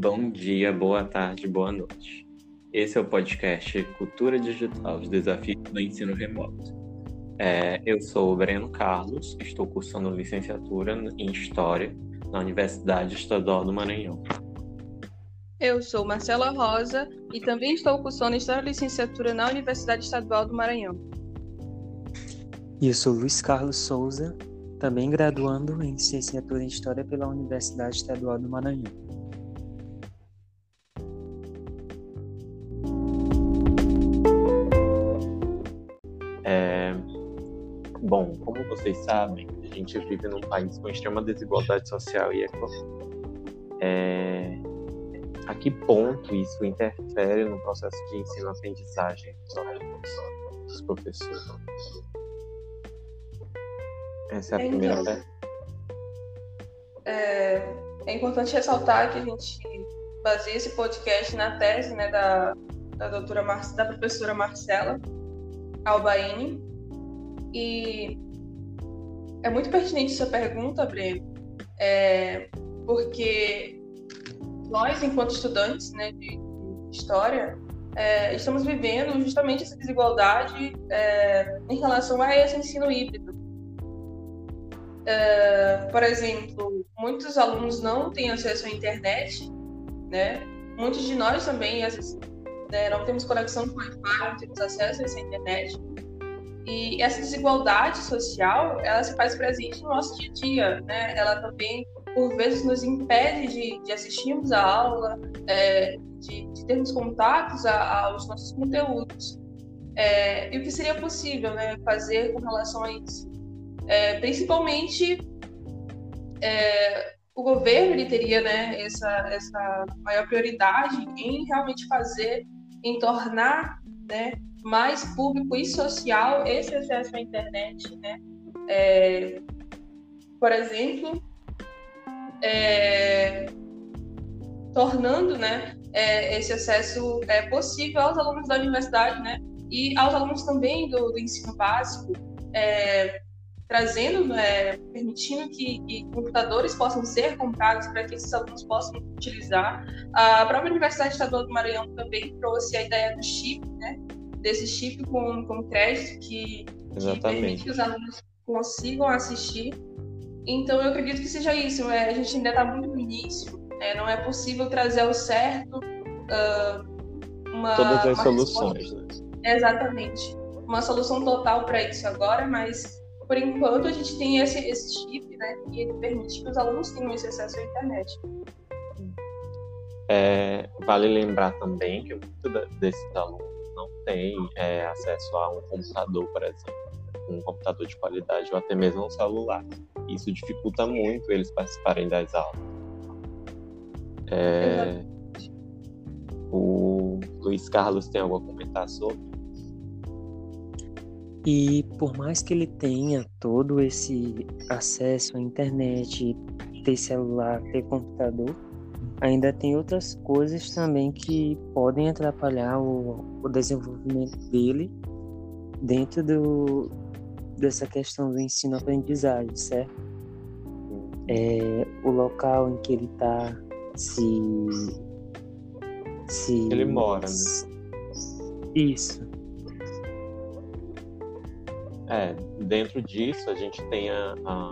Bom dia, boa tarde, boa noite. Esse é o podcast Cultura Digital, os desafios do ensino remoto. É, eu sou o Breno Carlos, estou cursando licenciatura em História na Universidade Estadual do Maranhão. Eu sou Marcela Rosa e também estou cursando História e Licenciatura na Universidade Estadual do Maranhão. E eu sou Luiz Carlos Souza, também graduando em Licenciatura em História pela Universidade Estadual do Maranhão. Vocês sabem, a gente vive num país com extrema desigualdade social e econômica. É... A que ponto isso interfere no processo de ensino-aprendizagem dos professores? Essa é a primeira então, pergunta. É, é, importante ressaltar que a gente baseia esse podcast na tese né, da, da, doutora Mar, da professora Marcela Albaini. E é muito pertinente essa pergunta, Breno, é, porque nós, enquanto estudantes né, de história, é, estamos vivendo justamente essa desigualdade é, em relação a esse ensino híbrido. Uh, por exemplo, muitos alunos não têm acesso à internet, né? Muitos de nós também, vezes, né, não temos conexão com Wi-Fi, não temos acesso a essa internet. E essa desigualdade social, ela se faz presente no nosso dia a dia, né? Ela também, por vezes, nos impede de, de assistirmos a aula, é, de, de, termos contatos a, aos nossos conteúdos. É, e o que seria possível né, fazer com relação a isso? É, principalmente é, o governo ele teria né, essa, essa maior prioridade em realmente fazer, em tornar né, mais público e social esse acesso à internet. Né? É, por exemplo, é, tornando né, é, esse acesso é, possível aos alunos da universidade né, e aos alunos também do, do ensino básico, é, trazendo, né, permitindo que, que, computadores possam ser comprados para que esses alunos possam utilizar. A própria Universidade Estadual do Maranhão também trouxe a ideia do chip, né, desse chip com, com crédito que, que permite que os alunos consigam assistir. Então, eu acredito que seja isso. É, a gente ainda está muito no início, é, não é possível trazer ao certo uh, uma. Todas as uma soluções, né? Exatamente. Uma solução total para isso agora, mas por enquanto a gente tem esse, esse chip, né, que ele permite que os alunos tenham esse acesso à internet. É, vale lembrar também que muitos desses alunos não têm é, acesso a um computador, por exemplo, um computador de qualidade ou até mesmo um celular. Isso dificulta muito eles participarem das aulas. É, o Luiz Carlos tem algo a comentar sobre? E por mais que ele tenha todo esse acesso à internet, ter celular, ter computador, ainda tem outras coisas também que podem atrapalhar o, o desenvolvimento dele dentro do, dessa questão do ensino-aprendizagem, certo? É, o local em que ele está, se, se. Ele mora, né? Isso. É, dentro disso a gente tem a, a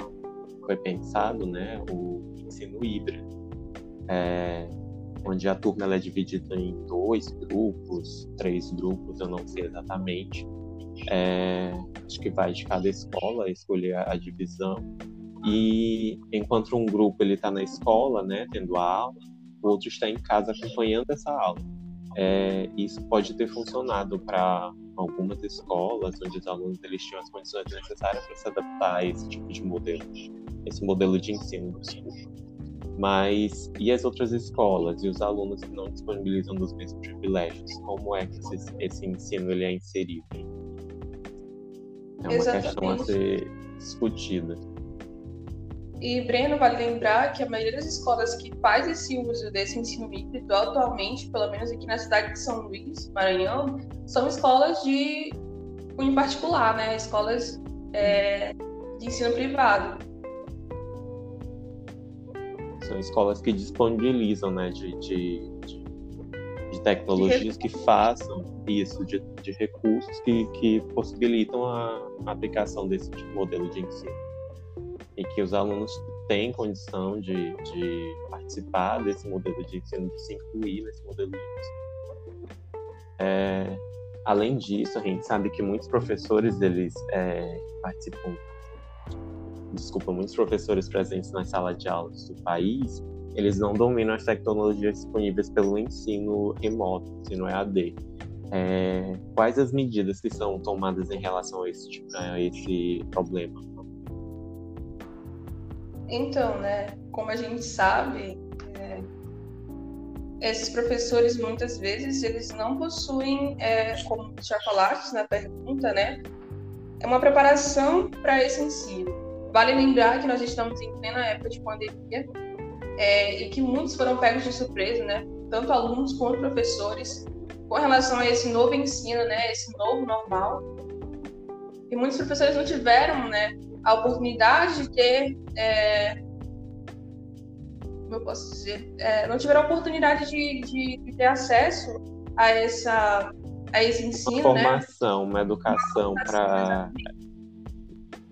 foi pensado, né, o ensino híbrido, é, onde a turma ela é dividida em dois grupos, três grupos, eu não sei exatamente. É, acho que vai de cada escola escolher a, divisão. E enquanto um grupo ele está na escola, né, tendo a aula, o outro está em casa acompanhando essa aula. É, isso pode ter funcionado para algumas escolas onde os alunos eles tinham as condições necessárias para se adaptar a esse tipo de modelo, esse modelo de ensino. Mas e as outras escolas e os alunos que não disponibilizam dos mesmos privilégios? Como é que esse, esse ensino ele é inserido? É uma Exatamente. questão a ser discutida. E, Breno, vale lembrar que a maioria das escolas que faz esse uso desse ensino híbrido atualmente, pelo menos aqui na cidade de São Luís, Maranhão, são escolas de em particular, né? Escolas é, de ensino privado. São escolas que disponibilizam né, de, de, de, tecnologias que façam isso, de, de recursos que, que possibilitam a, a aplicação desse tipo de modelo de ensino. E que os alunos têm condição de, de participar desse modelo de ensino, de se incluir nesse modelo de ensino. É, além disso, a gente sabe que muitos professores eles é, participam desculpa, muitos professores presentes nas salas de aulas do país, eles não dominam as tecnologias disponíveis pelo ensino remoto, ensino EAD. É, quais as medidas que são tomadas em relação a esse, a esse problema? Então, né, como a gente sabe, é, esses professores muitas vezes eles não possuem, é, como já falaste na pergunta, né, é uma preparação para esse ensino. Vale lembrar que nós estamos em plena época de pandemia é, e que muitos foram pegos de surpresa, né? Tanto alunos quanto professores, com relação a esse novo ensino, né? Esse novo normal. E muitos professores não tiveram, né? A oportunidade de ter, é, como eu posso dizer, é, não tiveram a oportunidade de, de, de, ter acesso a essa a esse ensino, uma né? formação, né? uma educação para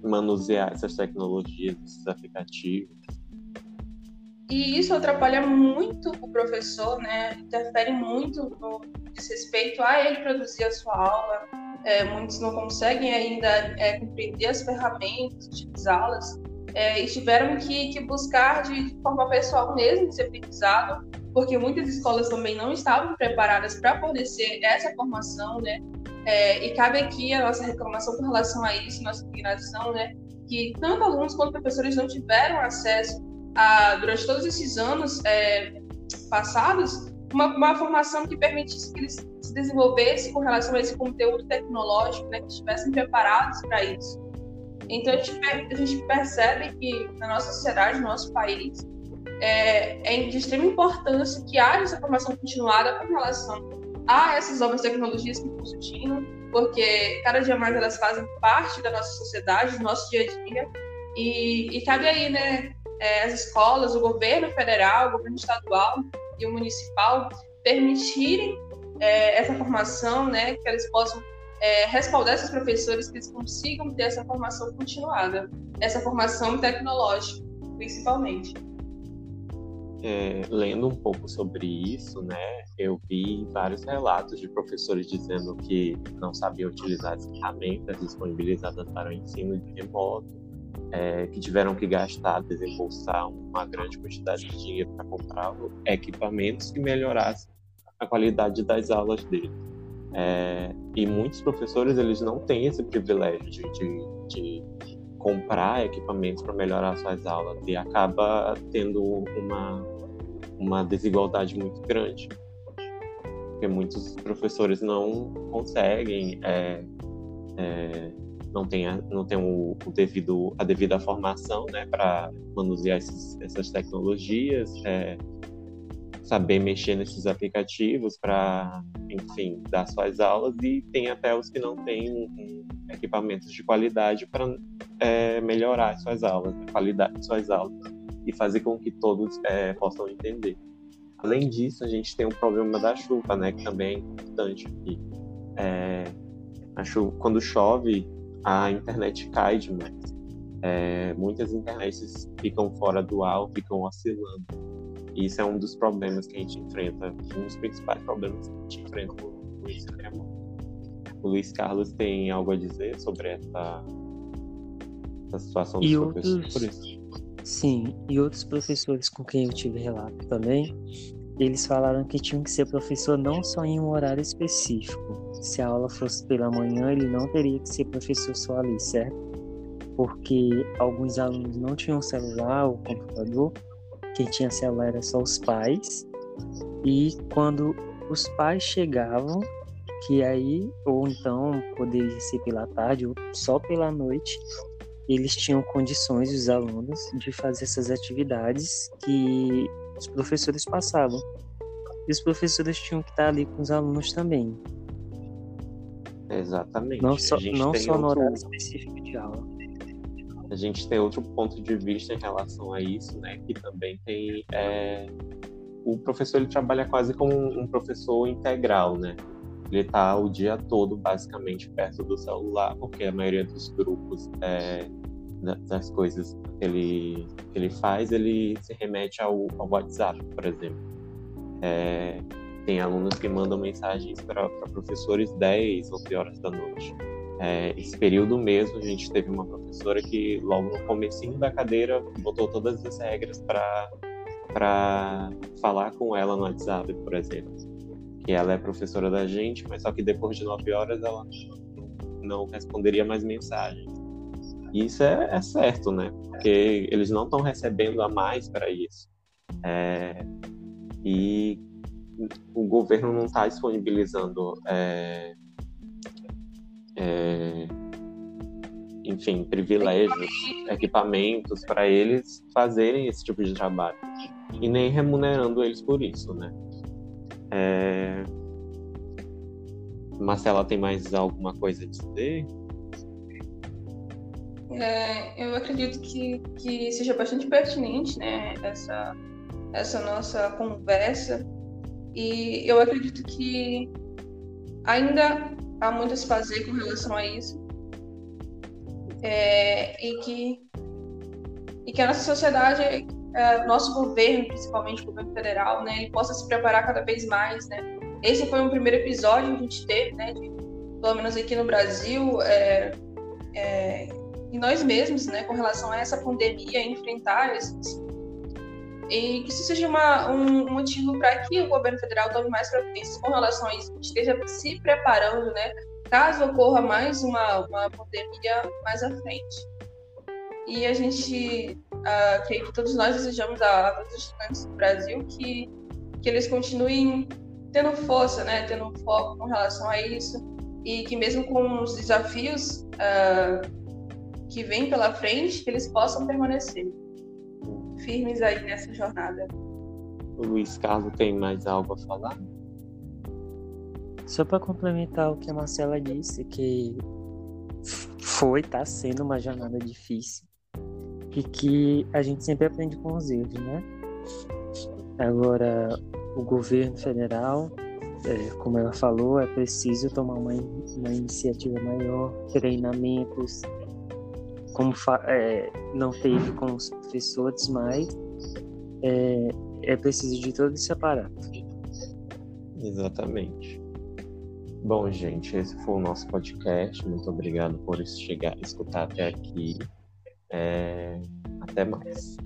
manusear essas tecnologias, esses aplicativos. E isso atrapalha muito o professor, né? Interfere muito no respeito a ele produzir a sua aula. É, muitos não conseguem ainda é, compreender as ferramentas, utilizá-las, é, e tiveram que, que buscar de, forma pessoal mesmo esse aprendizado, porque muitas escolas também não estavam preparadas para fornecer essa formação, né? É, e cabe aqui a nossa reclamação com relação a isso, nossa indignação, né? Que tanto alunos quanto professores não tiveram acesso a, durante todos esses anos é, passados, uma, uma, formação que permitisse que eles se desenvolvessem com relação a esse conteúdo tecnológico, né? Que estivessem preparados para isso. Então a gente, a gente, percebe que na nossa sociedade, no nosso país, é, é de extrema importância que haja essa formação continuada com relação a essas novas tecnologias que estão surgindo, porque cada dia mais elas fazem parte da nossa sociedade, do nosso dia a dia, e, e cabe aí, né, é, as escolas, o governo federal, o governo estadual e o municipal permitirem é, essa formação, né, que eles possam é, respaldar esses professores, que eles consigam ter essa formação continuada, essa formação tecnológica, principalmente é, lendo um pouco sobre isso, né, eu vi vários relatos de professores dizendo que não sabiam utilizar as ferramentas disponibilizadas para o ensino de remoto, é, que tiveram que gastar, desembolsar uma grande quantidade de dinheiro para comprar equipamentos que melhorassem a qualidade das aulas deles. É, e muitos professores eles não têm esse privilégio de, de, de comprar equipamentos para melhorar suas aulas e acaba tendo uma uma desigualdade muito grande, porque muitos professores não conseguem, é, é, não tem, a, não tem o, o, devido, a devida formação né, para manusear esses, essas tecnologias, é, saber mexer nesses aplicativos para, enfim, dar suas aulas e tem até os que não têm um, equipamentos de qualidade para é, melhorar suas aulas, a qualidade de suas aulas e fazer com que todos é, possam entender. Além disso, a gente tem o problema da chuva, né, que também é importante aqui. É, a chuva, quando chove, a internet cai demais. É, muitas internets ficam fora do ar, ficam oscilando. Isso é um dos problemas que a gente enfrenta, um dos principais problemas que a gente enfrenta no ensino remoto. O Luiz Carlos tem algo a dizer sobre essa, essa situação dos e professores? Outros Sim, e outros professores com quem eu tive relato também, eles falaram que tinham que ser professor não só em um horário específico. Se a aula fosse pela manhã, ele não teria que ser professor só ali, certo? Porque alguns alunos não tinham celular ou computador, quem tinha celular era só os pais. E quando os pais chegavam, que aí, ou então poderia ser pela tarde ou só pela noite, eles tinham condições, os alunos, de fazer essas atividades que os professores passavam. E os professores tinham que estar ali com os alunos também. Exatamente. Não só, não só outro... no horário específico de aula. a gente tem outro ponto de vista em relação a isso, né? Que também tem é, o professor ele trabalha quase como um professor integral, né? Ele está o dia todo basicamente perto do celular, porque a maioria dos grupos é, das coisas que ele, que ele faz, ele se remete ao, ao WhatsApp, por exemplo. É, tem alunos que mandam mensagens para professores 10, 11 horas da noite. É, esse período mesmo, a gente teve uma professora que, logo no comecinho da cadeira, botou todas as regras para falar com ela no WhatsApp, por exemplo. Que ela é professora da gente, mas só que depois de 9 horas ela não responderia mais mensagens. Isso é, é certo, né? Porque eles não estão recebendo a mais para isso. É, e o governo não está disponibilizando é, é, enfim, privilégios, equipamentos para eles fazerem esse tipo de trabalho e nem remunerando eles por isso, né? É... Marcela, tem mais alguma coisa a dizer? É, eu acredito que, que seja bastante pertinente, né, essa, essa nossa conversa. E eu acredito que ainda há muito a se fazer com relação a isso. É, e, que, e que a nossa sociedade, é, nosso governo, principalmente o governo federal, né, ele possa se preparar cada vez mais. Né? Esse foi um primeiro episódio que a gente teve, né, de, pelo menos aqui no Brasil, é, é, e nós mesmos, né, com relação a essa pandemia, enfrentar esses, e que isso seja uma, um motivo para que o governo federal tome mais providências com relação a isso, esteja se preparando, né, caso ocorra mais uma, uma pandemia mais à frente. E a gente, uh, creio que todos nós desejamos a, a todos os estudantes do Brasil que, que eles continuem tendo força, né, tendo foco com relação a isso, e que mesmo com os desafios uh, que vêm pela frente, que eles possam permanecer firmes aí nessa jornada. O Luiz Carlos tem mais algo a falar? Só para complementar o que a Marcela disse, que foi, está sendo uma jornada difícil e que a gente sempre aprende com os erros, né? Agora, o governo federal, é, como ela falou, é preciso tomar uma, uma iniciativa maior, treinamentos, como é, não teve com os professores, mas é, é preciso de todo esse aparato. Exatamente. Bom, gente, esse foi o nosso podcast. Muito obrigado por chegar, escutar até aqui. É... Até mais.